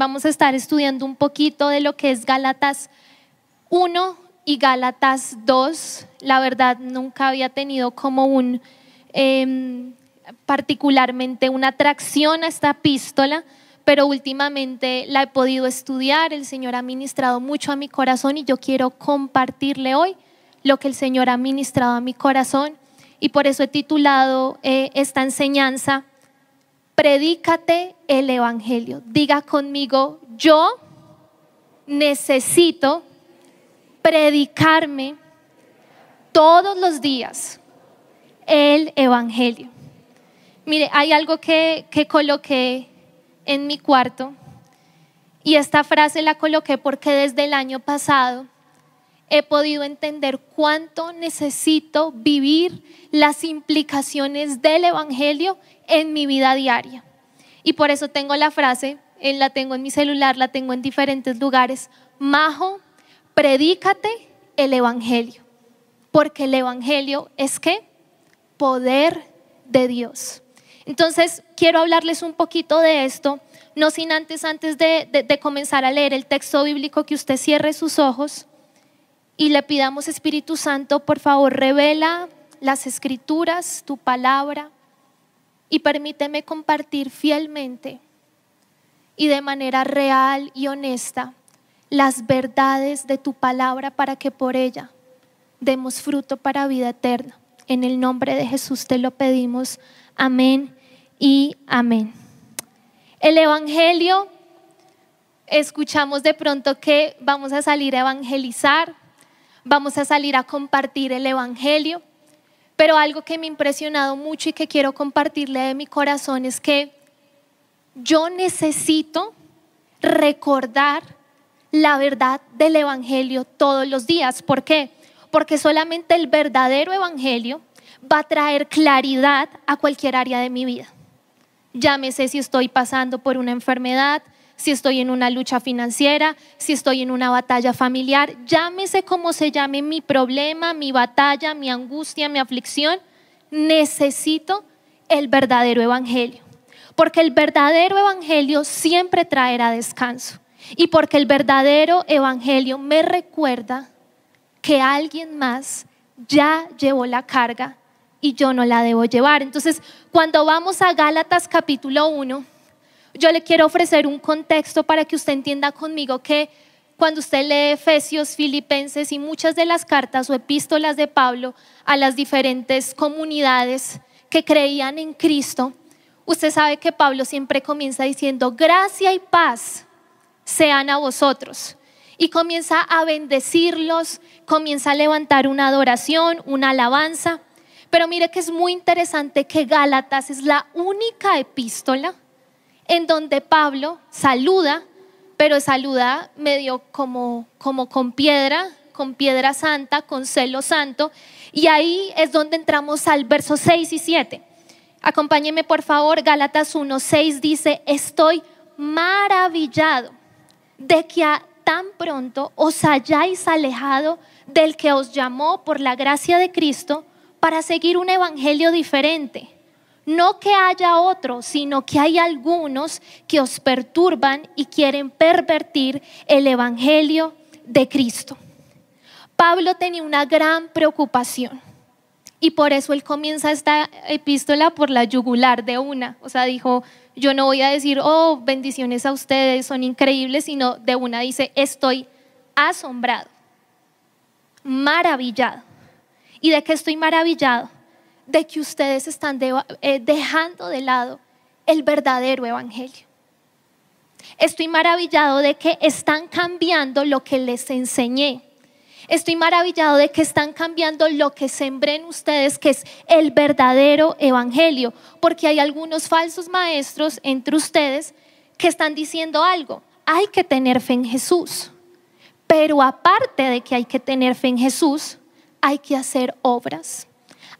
vamos a estar estudiando un poquito de lo que es Gálatas 1 y Gálatas 2. La verdad, nunca había tenido como un, em, particularmente una atracción a esta epístola, pero últimamente la he podido estudiar. El Señor ha ministrado mucho a mi corazón y yo quiero compartirle hoy lo que el Señor ha ministrado a mi corazón. Y por eso he titulado eh, esta enseñanza, Predícate el Evangelio. Diga conmigo, yo necesito predicarme todos los días el Evangelio. Mire, hay algo que, que coloqué en mi cuarto y esta frase la coloqué porque desde el año pasado he podido entender cuánto necesito vivir las implicaciones del Evangelio en mi vida diaria. Y por eso tengo la frase, eh, la tengo en mi celular, la tengo en diferentes lugares. Majo, predícate el Evangelio, porque el Evangelio es qué? Poder de Dios. Entonces, quiero hablarles un poquito de esto, no sin antes, antes de, de comenzar a leer el texto bíblico, que usted cierre sus ojos y le pidamos, Espíritu Santo, por favor, revela las escrituras, tu palabra, y permíteme compartir fielmente y de manera real y honesta las verdades de tu palabra para que por ella demos fruto para vida eterna. En el nombre de Jesús te lo pedimos. Amén y amén. El Evangelio, escuchamos de pronto que vamos a salir a evangelizar, vamos a salir a compartir el Evangelio, pero algo que me ha impresionado mucho y que quiero compartirle de mi corazón es que yo necesito recordar la verdad del Evangelio todos los días. ¿Por qué? Porque solamente el verdadero Evangelio va a traer claridad a cualquier área de mi vida. Llámese si estoy pasando por una enfermedad, si estoy en una lucha financiera, si estoy en una batalla familiar, llámese como se llame mi problema, mi batalla, mi angustia, mi aflicción, necesito el verdadero evangelio. Porque el verdadero evangelio siempre traerá descanso. Y porque el verdadero evangelio me recuerda que alguien más ya llevó la carga y yo no la debo llevar. Entonces, cuando vamos a Gálatas capítulo 1, yo le quiero ofrecer un contexto para que usted entienda conmigo que cuando usted lee Efesios, Filipenses y muchas de las cartas o epístolas de Pablo a las diferentes comunidades que creían en Cristo, usted sabe que Pablo siempre comienza diciendo, gracia y paz sean a vosotros. Y comienza a bendecirlos, comienza a levantar una adoración, una alabanza. Pero mire que es muy interesante que Gálatas es la única epístola en donde Pablo saluda, pero saluda medio como, como con piedra, con piedra santa, con celo santo. Y ahí es donde entramos al verso 6 y 7. Acompáñeme por favor, Gálatas 1, 6 dice, estoy maravillado de que a tan pronto os hayáis alejado del que os llamó por la gracia de Cristo para seguir un evangelio diferente no que haya otro, sino que hay algunos que os perturban y quieren pervertir el Evangelio de Cristo. Pablo tenía una gran preocupación y por eso él comienza esta epístola por la yugular de una. O sea, dijo, yo no voy a decir, oh, bendiciones a ustedes, son increíbles, sino de una dice, estoy asombrado, maravillado. ¿Y de qué estoy maravillado? De que ustedes están eh, dejando de lado el verdadero evangelio. Estoy maravillado de que están cambiando lo que les enseñé. Estoy maravillado de que están cambiando lo que sembré en ustedes, que es el verdadero evangelio, porque hay algunos falsos maestros entre ustedes que están diciendo algo. Hay que tener fe en Jesús. Pero aparte de que hay que tener fe en Jesús, hay que hacer obras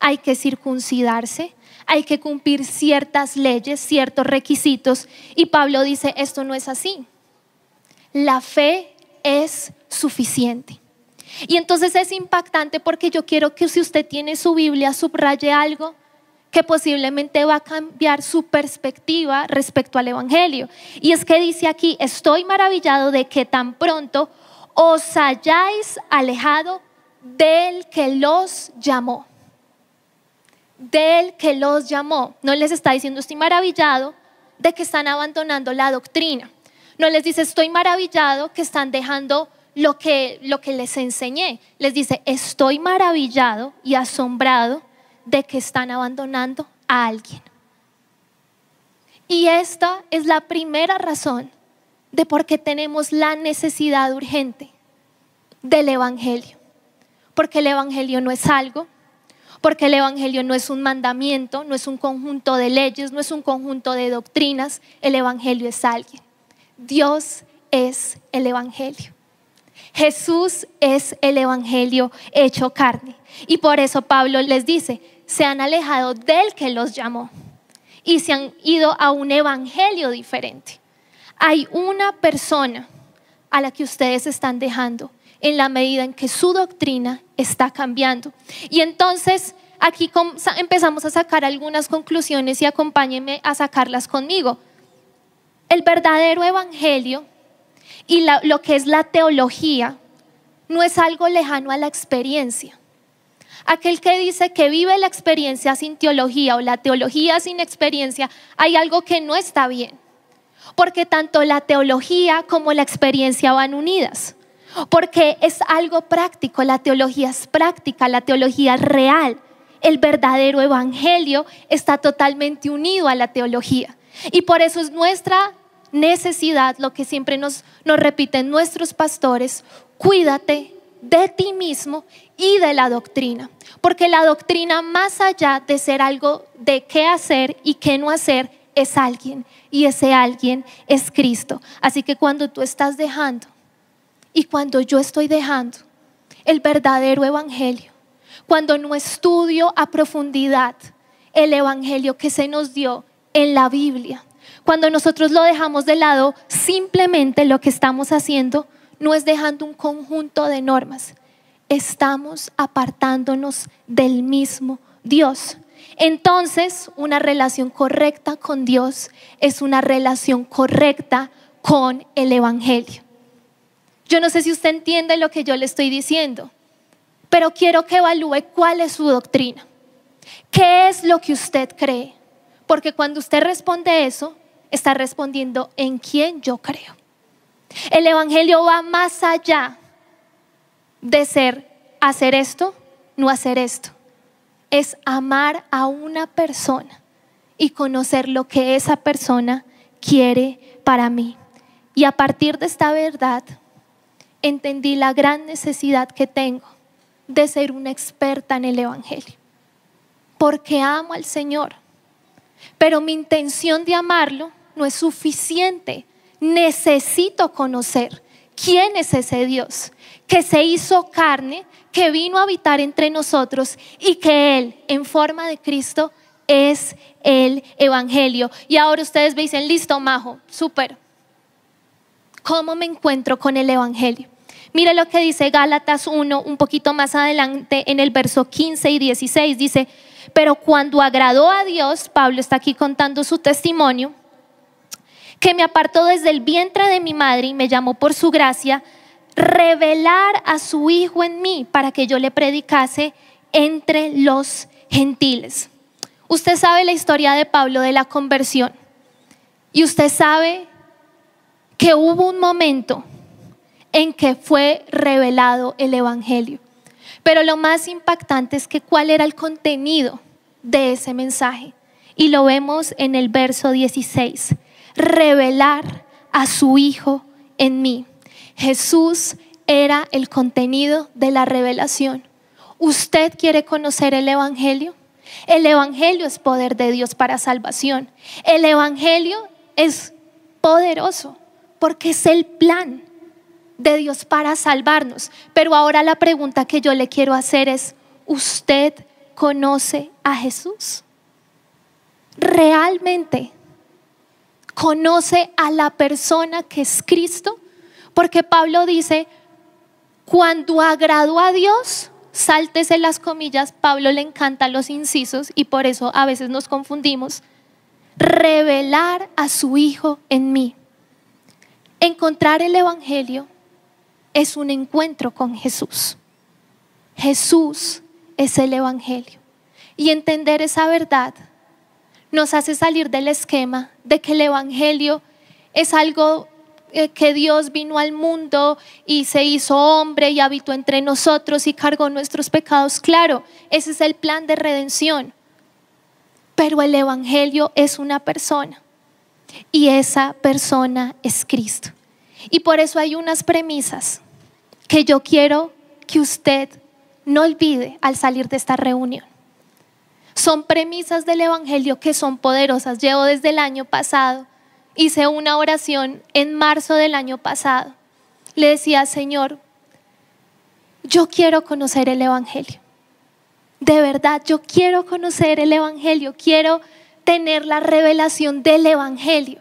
hay que circuncidarse, hay que cumplir ciertas leyes, ciertos requisitos. Y Pablo dice, esto no es así. La fe es suficiente. Y entonces es impactante porque yo quiero que si usted tiene su Biblia, subraye algo que posiblemente va a cambiar su perspectiva respecto al Evangelio. Y es que dice aquí, estoy maravillado de que tan pronto os hayáis alejado del que los llamó. Del que los llamó. No les está diciendo, estoy maravillado de que están abandonando la doctrina. No les dice, estoy maravillado que están dejando lo que, lo que les enseñé. Les dice, estoy maravillado y asombrado de que están abandonando a alguien. Y esta es la primera razón de por qué tenemos la necesidad urgente del Evangelio. Porque el Evangelio no es algo, porque el Evangelio no es un mandamiento, no es un conjunto de leyes, no es un conjunto de doctrinas, el Evangelio es alguien. Dios es el Evangelio. Jesús es el Evangelio hecho carne. Y por eso Pablo les dice, se han alejado del que los llamó y se han ido a un Evangelio diferente. Hay una persona a la que ustedes están dejando en la medida en que su doctrina está cambiando. Y entonces aquí empezamos a sacar algunas conclusiones y acompáñenme a sacarlas conmigo. El verdadero evangelio y lo que es la teología no es algo lejano a la experiencia. Aquel que dice que vive la experiencia sin teología o la teología sin experiencia, hay algo que no está bien. Porque tanto la teología como la experiencia van unidas. Porque es algo práctico, la teología es práctica, la teología es real. El verdadero evangelio está totalmente unido a la teología. Y por eso es nuestra necesidad, lo que siempre nos, nos repiten nuestros pastores, cuídate de ti mismo y de la doctrina. Porque la doctrina, más allá de ser algo de qué hacer y qué no hacer, es alguien. Y ese alguien es Cristo. Así que cuando tú estás dejando y cuando yo estoy dejando el verdadero evangelio, cuando no estudio a profundidad el evangelio que se nos dio en la Biblia, cuando nosotros lo dejamos de lado, simplemente lo que estamos haciendo no es dejando un conjunto de normas, estamos apartándonos del mismo Dios. Entonces, una relación correcta con Dios es una relación correcta con el Evangelio. Yo no sé si usted entiende lo que yo le estoy diciendo, pero quiero que evalúe cuál es su doctrina. ¿Qué es lo que usted cree? Porque cuando usted responde eso, está respondiendo en quién yo creo. El Evangelio va más allá de ser hacer esto, no hacer esto. Es amar a una persona y conocer lo que esa persona quiere para mí. Y a partir de esta verdad, entendí la gran necesidad que tengo de ser una experta en el Evangelio. Porque amo al Señor. Pero mi intención de amarlo no es suficiente. Necesito conocer quién es ese Dios que se hizo carne, que vino a habitar entre nosotros y que Él, en forma de Cristo, es el Evangelio. Y ahora ustedes me dicen, listo, Majo, súper. ¿Cómo me encuentro con el Evangelio? Mire lo que dice Gálatas 1, un poquito más adelante, en el verso 15 y 16, dice, pero cuando agradó a Dios, Pablo está aquí contando su testimonio, que me apartó desde el vientre de mi madre y me llamó por su gracia, revelar a su Hijo en mí para que yo le predicase entre los gentiles. Usted sabe la historia de Pablo de la conversión y usted sabe que hubo un momento en que fue revelado el Evangelio. Pero lo más impactante es que cuál era el contenido de ese mensaje. Y lo vemos en el verso 16 revelar a su Hijo en mí. Jesús era el contenido de la revelación. ¿Usted quiere conocer el Evangelio? El Evangelio es poder de Dios para salvación. El Evangelio es poderoso porque es el plan de Dios para salvarnos. Pero ahora la pregunta que yo le quiero hacer es, ¿usted conoce a Jesús? ¿Realmente conoce a la persona que es Cristo, porque Pablo dice, cuando agradó a Dios, sáltese las comillas, Pablo le encanta los incisos y por eso a veces nos confundimos. Revelar a su Hijo en mí. Encontrar el Evangelio es un encuentro con Jesús. Jesús es el Evangelio. Y entender esa verdad nos hace salir del esquema de que el Evangelio es algo eh, que Dios vino al mundo y se hizo hombre y habitó entre nosotros y cargó nuestros pecados. Claro, ese es el plan de redención. Pero el Evangelio es una persona y esa persona es Cristo. Y por eso hay unas premisas que yo quiero que usted no olvide al salir de esta reunión. Son premisas del Evangelio que son poderosas. Llevo desde el año pasado hice una oración en marzo del año pasado. Le decía, Señor, yo quiero conocer el Evangelio. De verdad, yo quiero conocer el Evangelio, quiero tener la revelación del Evangelio.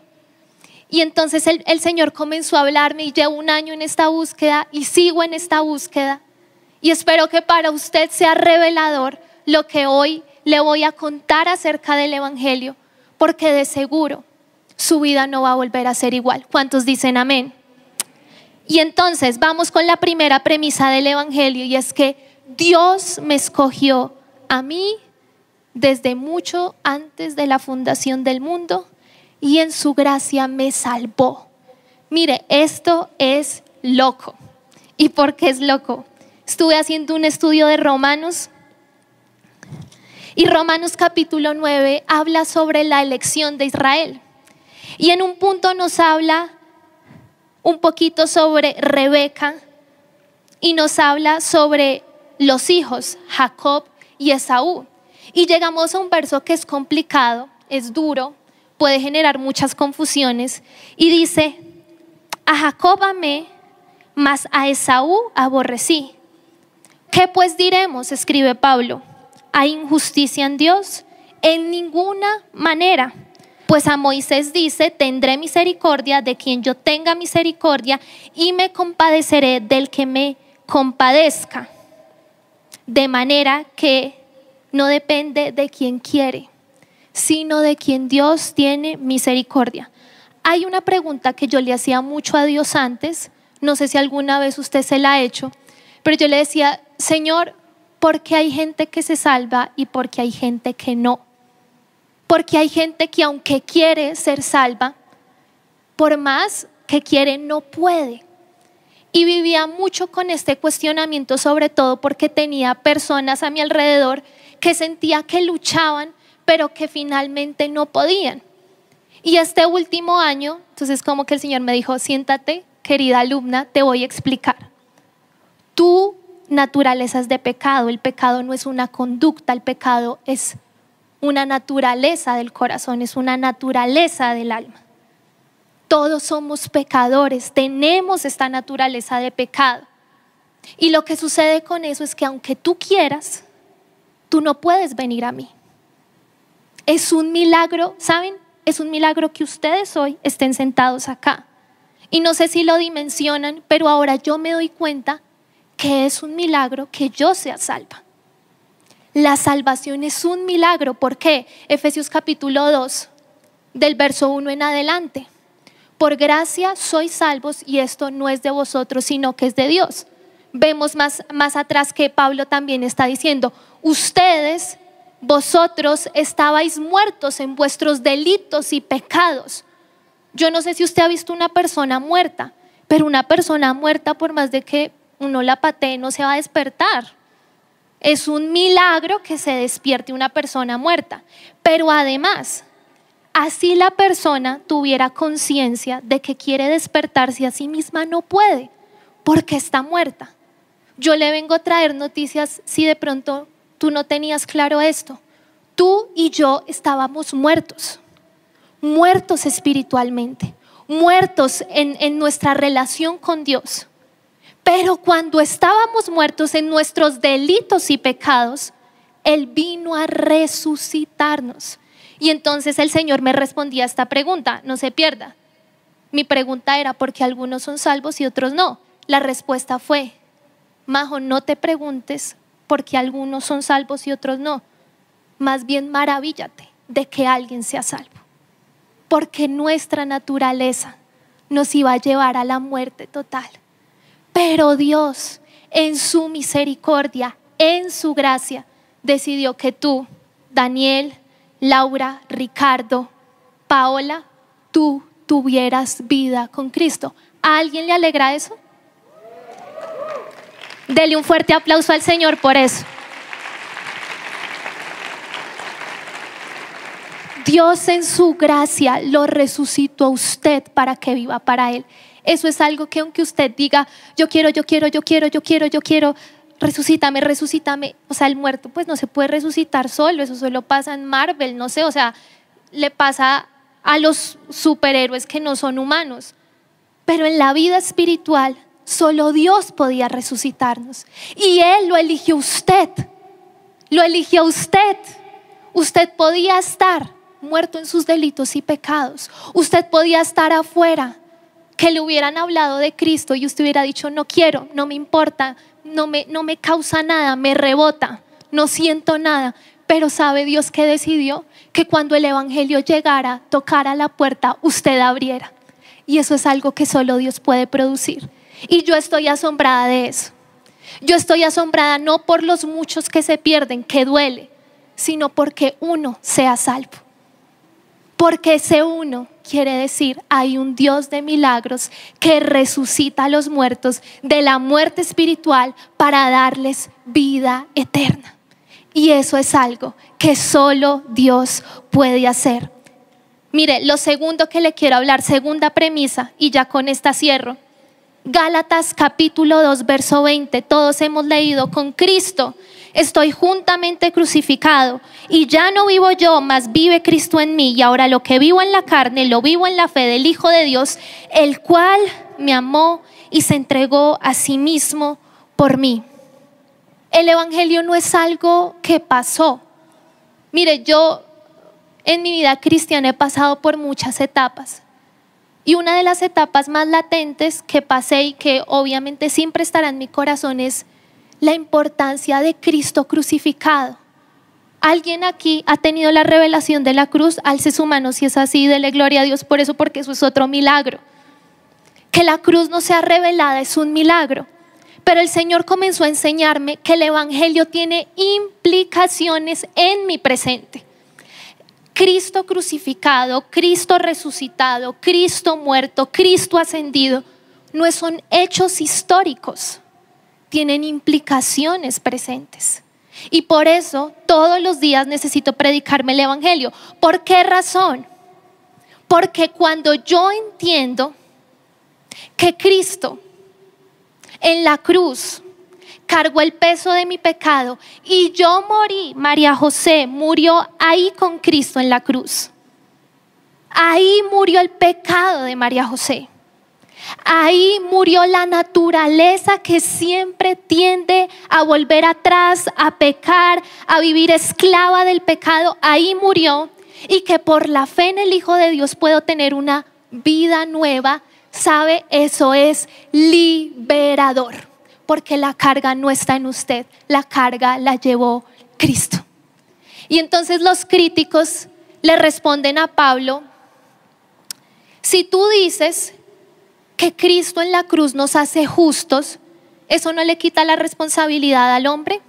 Y entonces el, el, Señor comenzó a hablarme y llevo un año en esta búsqueda y sigo en esta búsqueda. Y espero que para usted sea revelador lo que hoy le voy a contar acerca del Evangelio, porque de seguro su vida no va a volver a ser igual. ¿Cuántos dicen amén? Y entonces vamos con la primera premisa del Evangelio y es que Dios me escogió a mí desde mucho antes de la fundación del mundo y en su gracia me salvó. Mire, esto es loco. ¿Y por qué es loco? Estuve haciendo un estudio de Romanos y Romanos capítulo 9 habla sobre la elección de Israel. Y en un punto nos habla un poquito sobre Rebeca y nos habla sobre los hijos, Jacob y Esaú. Y llegamos a un verso que es complicado, es duro, puede generar muchas confusiones. Y dice, a Jacob amé, mas a Esaú aborrecí. ¿Qué pues diremos? escribe Pablo. ¿Hay injusticia en Dios? En ninguna manera. Pues a Moisés dice, tendré misericordia de quien yo tenga misericordia y me compadeceré del que me compadezca. De manera que no depende de quien quiere, sino de quien Dios tiene misericordia. Hay una pregunta que yo le hacía mucho a Dios antes, no sé si alguna vez usted se la ha hecho, pero yo le decía, Señor, ¿por qué hay gente que se salva y por qué hay gente que no? Porque hay gente que aunque quiere ser salva, por más que quiere, no puede. Y vivía mucho con este cuestionamiento, sobre todo porque tenía personas a mi alrededor que sentía que luchaban, pero que finalmente no podían. Y este último año, entonces como que el Señor me dijo, siéntate, querida alumna, te voy a explicar. Tu naturaleza es de pecado, el pecado no es una conducta, el pecado es una naturaleza del corazón, es una naturaleza del alma. Todos somos pecadores, tenemos esta naturaleza de pecado. Y lo que sucede con eso es que aunque tú quieras, tú no puedes venir a mí. Es un milagro, ¿saben? Es un milagro que ustedes hoy estén sentados acá. Y no sé si lo dimensionan, pero ahora yo me doy cuenta que es un milagro que yo sea salva. La salvación es un milagro. ¿Por qué? Efesios capítulo 2, del verso 1 en adelante. Por gracia sois salvos y esto no es de vosotros, sino que es de Dios. Vemos más, más atrás que Pablo también está diciendo, ustedes, vosotros estabais muertos en vuestros delitos y pecados. Yo no sé si usted ha visto una persona muerta, pero una persona muerta por más de que uno la patee no se va a despertar. Es un milagro que se despierte una persona muerta. Pero además, así la persona tuviera conciencia de que quiere despertarse a sí misma, no puede, porque está muerta. Yo le vengo a traer noticias si de pronto tú no tenías claro esto. Tú y yo estábamos muertos, muertos espiritualmente, muertos en, en nuestra relación con Dios. Pero cuando estábamos muertos en nuestros delitos y pecados, Él vino a resucitarnos. Y entonces el Señor me respondía a esta pregunta, no se pierda. Mi pregunta era, ¿por qué algunos son salvos y otros no? La respuesta fue, Majo, no te preguntes porque algunos son salvos y otros no. Más bien maravíllate de que alguien sea salvo. Porque nuestra naturaleza nos iba a llevar a la muerte total. Pero Dios, en su misericordia, en su gracia, decidió que tú, Daniel, Laura, Ricardo, Paola, tú tuvieras vida con Cristo. ¿A alguien le alegra eso? Dele un fuerte aplauso al Señor por eso. Dios en su gracia lo resucitó a usted para que viva para Él. Eso es algo que aunque usted diga, yo quiero, yo quiero, yo quiero, yo quiero, yo quiero, resucítame, resucítame. O sea, el muerto pues no se puede resucitar solo, eso solo pasa en Marvel, no sé, o sea, le pasa a los superhéroes que no son humanos. Pero en la vida espiritual solo Dios podía resucitarnos. Y Él lo eligió usted. Lo eligió usted. Usted podía estar muerto en sus delitos y pecados. Usted podía estar afuera, que le hubieran hablado de Cristo y usted hubiera dicho, no quiero, no me importa, no me, no me causa nada, me rebota, no siento nada. Pero sabe Dios que decidió que cuando el Evangelio llegara, tocara la puerta, usted abriera. Y eso es algo que solo Dios puede producir. Y yo estoy asombrada de eso. Yo estoy asombrada no por los muchos que se pierden, que duele, sino porque uno sea salvo. Porque ese uno quiere decir, hay un Dios de milagros que resucita a los muertos de la muerte espiritual para darles vida eterna. Y eso es algo que solo Dios puede hacer. Mire, lo segundo que le quiero hablar, segunda premisa, y ya con esta cierro. Gálatas capítulo 2, verso 20, todos hemos leído, con Cristo estoy juntamente crucificado y ya no vivo yo, mas vive Cristo en mí y ahora lo que vivo en la carne, lo vivo en la fe del Hijo de Dios, el cual me amó y se entregó a sí mismo por mí. El Evangelio no es algo que pasó. Mire, yo en mi vida cristiana he pasado por muchas etapas. Y una de las etapas más latentes que pasé y que obviamente siempre estará en mi corazón es la importancia de Cristo crucificado. ¿Alguien aquí ha tenido la revelación de la cruz? Alce su mano si es así, dele gloria a Dios por eso, porque eso es otro milagro. Que la cruz no sea revelada es un milagro. Pero el Señor comenzó a enseñarme que el Evangelio tiene implicaciones en mi presente. Cristo crucificado, Cristo resucitado, Cristo muerto, Cristo ascendido, no son hechos históricos tienen implicaciones presentes. Y por eso todos los días necesito predicarme el Evangelio. ¿Por qué razón? Porque cuando yo entiendo que Cristo en la cruz cargó el peso de mi pecado y yo morí, María José murió ahí con Cristo en la cruz. Ahí murió el pecado de María José. Ahí murió la naturaleza que siempre tiende a volver atrás, a pecar, a vivir esclava del pecado. Ahí murió y que por la fe en el Hijo de Dios puedo tener una vida nueva. ¿Sabe? Eso es liberador, porque la carga no está en usted, la carga la llevó Cristo. Y entonces los críticos le responden a Pablo, si tú dices que Cristo en la cruz nos hace justos, ¿eso no le quita la responsabilidad al hombre?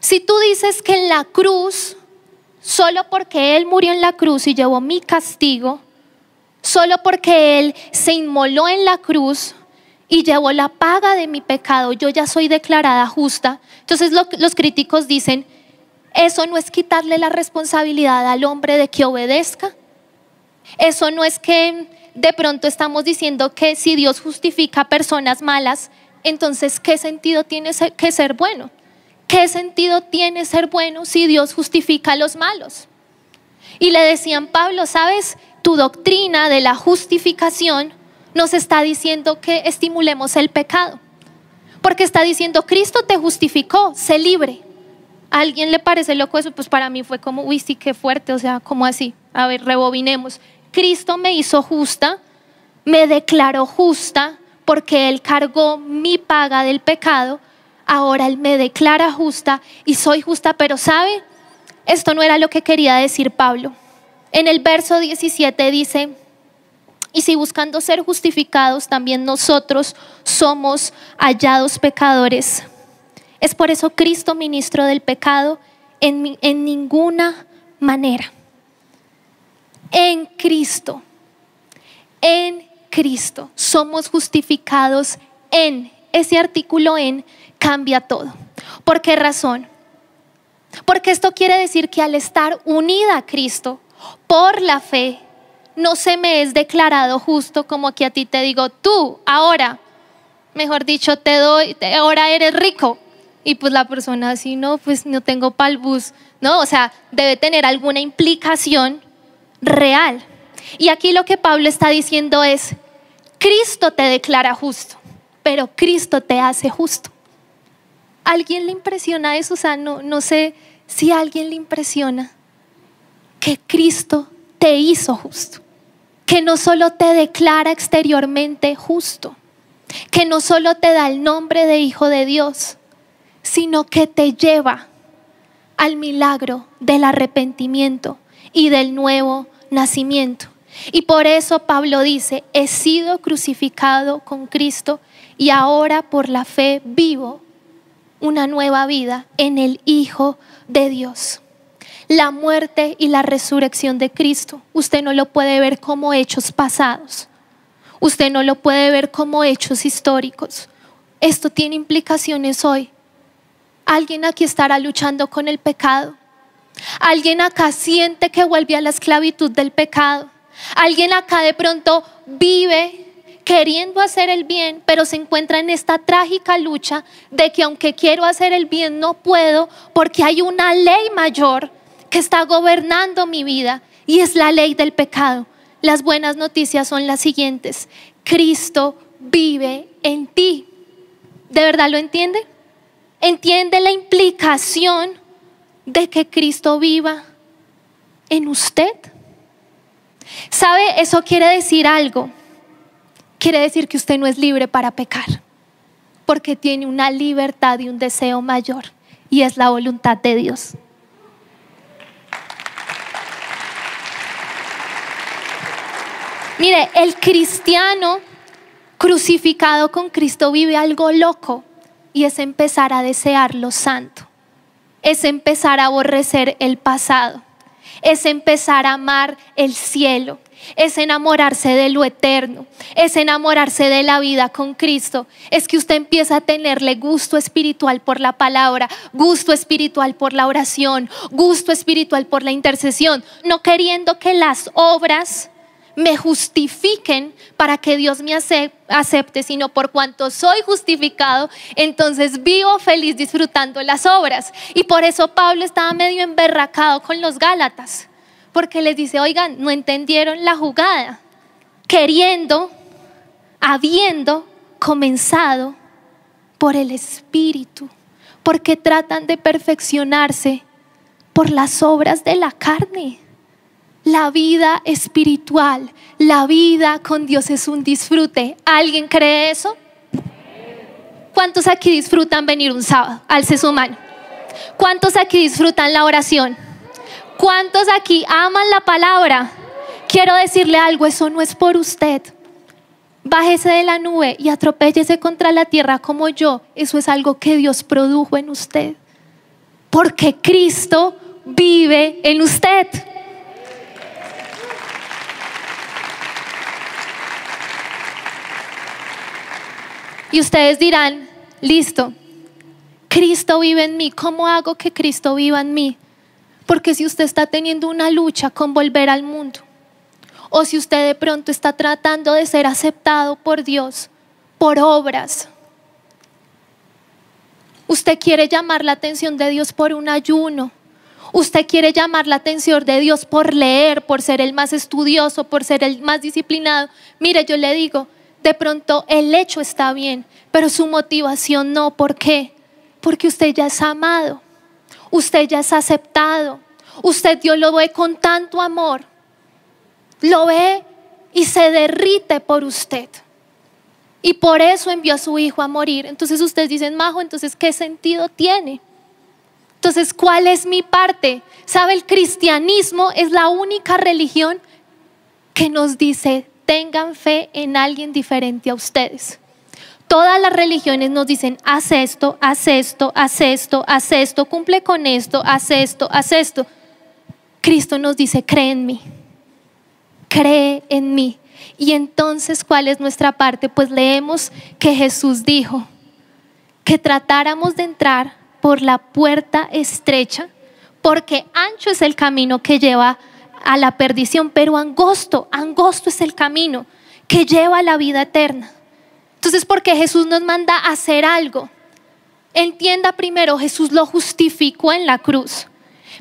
Si tú dices que en la cruz, solo porque Él murió en la cruz y llevó mi castigo, solo porque Él se inmoló en la cruz y llevó la paga de mi pecado, yo ya soy declarada justa. Entonces los críticos dicen, eso no es quitarle la responsabilidad al hombre de que obedezca. Eso no es que de pronto estamos diciendo que si Dios justifica personas malas, entonces ¿qué sentido tiene que ser bueno? ¿Qué sentido tiene ser bueno si Dios justifica a los malos? Y le decían, Pablo, ¿sabes? Tu doctrina de la justificación nos está diciendo que estimulemos el pecado. Porque está diciendo, Cristo te justificó, sé libre. ¿A alguien le parece loco eso? Pues para mí fue como, uy, sí, qué fuerte, o sea, como así? A ver, rebobinemos. Cristo me hizo justa, me declaró justa porque Él cargó mi paga del pecado. ahora Él me declara justa y soy justa, pero ¿sabe? Esto no era lo que quería decir Pablo. En el verso 17 dice, y si buscando ser justificados también nosotros somos hallados pecadores. Es por eso Cristo ministro del pecado en, en ninguna manera. En Cristo, en Cristo somos justificados en. Ese artículo en cambia todo. ¿Por qué razón? Porque esto quiere decir que al estar unida a Cristo por la fe, no se me es declarado justo como que a ti te digo, tú ahora, mejor dicho, te doy, ahora eres rico. Y pues la persona así, no, pues no tengo palbus. No, o sea, debe tener alguna implicación real. Y aquí lo que Pablo está diciendo es, Cristo te declara justo, pero Cristo te hace justo. ¿Alguien le impresiona eso? O sea, no, no sé si a alguien le impresiona que Cristo te hizo justo que no solo te declara exteriormente justo, que no solo te da el nombre de Hijo de Dios, sino que te lleva al milagro del arrepentimiento y del nuevo nacimiento. Y por eso Pablo dice, he sido crucificado con Cristo y ahora por la fe vivo una nueva vida en el Hijo de Dios la muerte y la resurrección de Cristo. Usted no lo puede ver como hechos pasados. Usted no lo puede ver como hechos históricos. Esto tiene implicaciones hoy. Alguien aquí estará luchando con el pecado. Alguien acá siente que vuelve a la esclavitud del pecado. Alguien acá de pronto vive queriendo hacer el bien, pero se encuentra en esta trágica lucha de que aunque quiero hacer el bien no puedo porque hay una ley mayor está gobernando mi vida y es la ley del pecado. Las buenas noticias son las siguientes. Cristo vive en ti. ¿De verdad lo entiende? ¿Entiende la implicación de que Cristo viva en usted? ¿Sabe? Eso quiere decir algo. Quiere decir que usted no es libre para pecar, porque tiene una libertad y un deseo mayor, y es la voluntad de Dios. Mire, el cristiano crucificado con Cristo vive algo loco y es empezar a desear lo santo, es empezar a aborrecer el pasado, es empezar a amar el cielo, es enamorarse de lo eterno, es enamorarse de la vida con Cristo. Es que usted empieza a tenerle gusto espiritual por la palabra, gusto espiritual por la oración, gusto espiritual por la intercesión, no queriendo que las obras me justifiquen para que Dios me acepte, sino por cuanto soy justificado, entonces vivo feliz disfrutando las obras. Y por eso Pablo estaba medio emberracado con los Gálatas, porque les dice, oigan, no entendieron la jugada, queriendo, habiendo comenzado por el Espíritu, porque tratan de perfeccionarse por las obras de la carne. La vida espiritual, la vida con Dios es un disfrute. ¿Alguien cree eso? ¿Cuántos aquí disfrutan venir un sábado? Alce su. ¿Cuántos aquí disfrutan la oración? ¿Cuántos aquí aman la palabra? Quiero decirle algo, eso no es por usted. Bájese de la nube y atropéllese contra la tierra como yo. Eso es algo que Dios produjo en usted. Porque Cristo vive en usted. Y ustedes dirán, listo, Cristo vive en mí. ¿Cómo hago que Cristo viva en mí? Porque si usted está teniendo una lucha con volver al mundo, o si usted de pronto está tratando de ser aceptado por Dios por obras, usted quiere llamar la atención de Dios por un ayuno, usted quiere llamar la atención de Dios por leer, por ser el más estudioso, por ser el más disciplinado. Mire, yo le digo, de pronto el hecho está bien, pero su motivación no. ¿Por qué? Porque usted ya es amado, usted ya es aceptado, usted Dios lo ve con tanto amor, lo ve y se derrite por usted. Y por eso envió a su hijo a morir. Entonces ustedes dicen, Majo, entonces, ¿qué sentido tiene? Entonces, ¿cuál es mi parte? ¿Sabe? El cristianismo es la única religión que nos dice, tengan fe en alguien diferente a ustedes. Todas las religiones nos dicen, haz esto, haz esto, haz esto, haz esto, cumple con esto, haz esto, haz esto. Cristo nos dice, cree en mí, cree en mí. Y entonces, ¿cuál es nuestra parte? Pues leemos que Jesús dijo que tratáramos de entrar por la puerta estrecha, porque ancho es el camino que lleva a la perdición, pero angosto, angosto es el camino que lleva a la vida eterna. Entonces, porque Jesús nos manda a hacer algo, entienda primero, Jesús lo justificó en la cruz.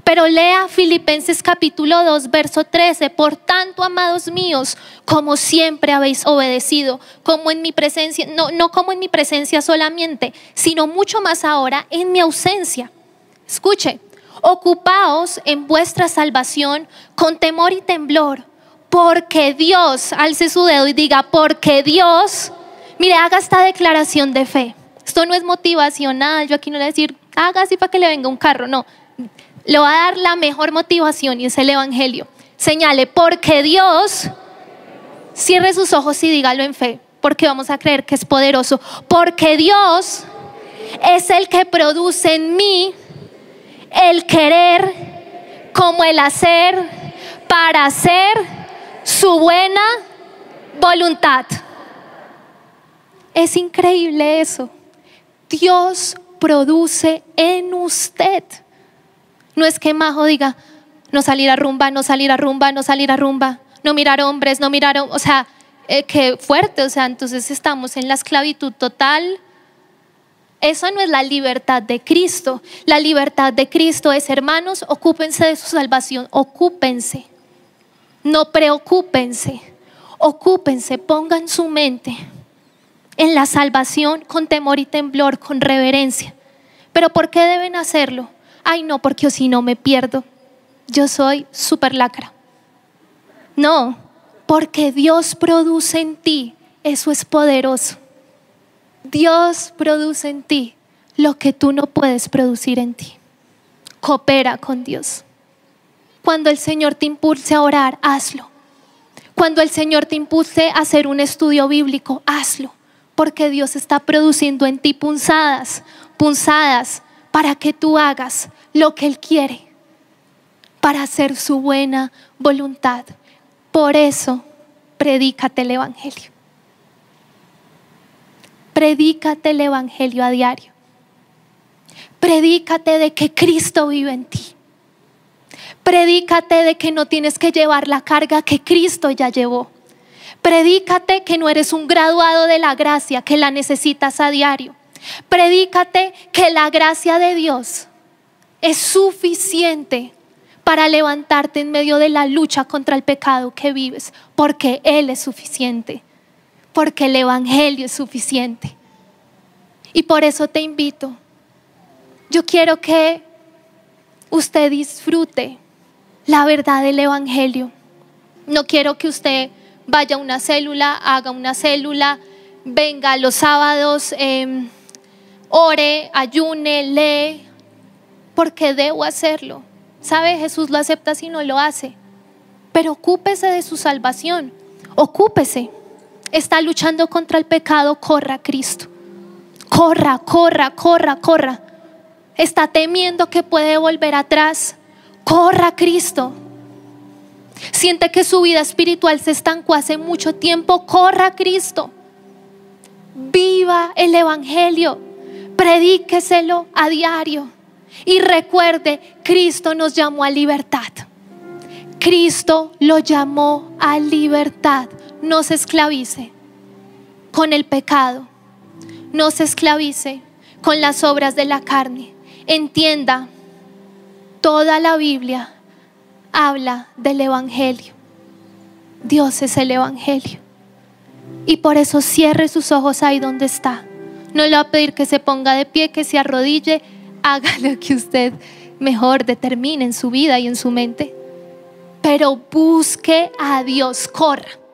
Pero lea Filipenses capítulo 2, verso 13. Por tanto, amados míos, como siempre habéis obedecido, como en mi presencia, no, no como en mi presencia solamente, sino mucho más ahora en mi ausencia. Escuche, ocupaos en vuestra salvación con temor y temblor, porque Dios, alce su dedo y diga, porque Dios, mire, haga esta declaración de fe. Esto no es motivacional, yo aquí no le voy a decir, haga así para que le venga un carro, no le va a dar la mejor motivación y es el Evangelio. Señale, porque Dios, cierre sus ojos y dígalo en fe, porque vamos a creer que es poderoso. Porque Dios es el que produce en mí el querer como el hacer para hacer su buena voluntad. Es increíble eso. Dios produce en usted no es que Majo diga, no salir a rumba, no salir a rumba, no salir a rumba, no mirar hombres, no mirar, o sea, eh, qué fuerte, o sea, entonces estamos en la esclavitud total. Eso no es la libertad de Cristo. La libertad de Cristo es, hermanos, ocúpense de su salvación, ocúpense. No preocúpense, ocúpense, pongan su mente en la salvación con temor y temblor, con reverencia. Pero ¿por qué deben hacerlo? ay no, porque si no me pierdo, yo soy súper lacra. No, porque Dios produce en ti, eso es poderoso. Dios produce en ti lo que tú no puedes producir en ti. Coopera con Dios. Cuando el Señor te impulse a orar, hazlo. Cuando el Señor te impulse a hacer un estudio bíblico, hazlo. Porque Dios está produciendo en ti punzadas, punzadas para que tú hagas lo que Él quiere, para hacer su buena voluntad. Por eso, predícate el Evangelio. Predícate el Evangelio a diario. Predícate de que Cristo vive en ti. Predícate de que no tienes que llevar la carga que Cristo ya llevó. Predícate que no eres un graduado de la gracia, que la necesitas a diario. Predícate que la gracia de Dios es suficiente para levantarte en medio de la lucha contra el pecado que vives, porque Él es suficiente, porque el Evangelio es suficiente. Y por eso te invito, yo quiero que usted disfrute la verdad del Evangelio. No quiero que usted vaya a una célula, haga una célula, venga los sábados. Em, ore, ayune, lee, porque debo hacerlo. ¿Sabe? Jesús lo acepta si no lo hace. Pero ocúpese de su salvación. Ocúpese. Está luchando contra el pecado, corra Cristo. Corra, corra, corra, corra. Está temiendo que puede volver atrás. Corra Cristo. Siente que su vida espiritual se estancó hace mucho tiempo. Corra Cristo. Viva el Evangelio predíqueselo a diario. Y recuerde, Cristo nos llamó a libertad. Cristo lo llamó a libertad. No se esclavice con el pecado. No se esclavice con las obras de la carne. Entienda, toda la Biblia habla del Evangelio. Dios es el Evangelio. Y por eso cierre sus ojos ahí donde está. No le va a pedir que se ponga de pie, que se arrodille, haga lo que usted mejor determine en su vida y en su mente. Pero busque a Dios, corra.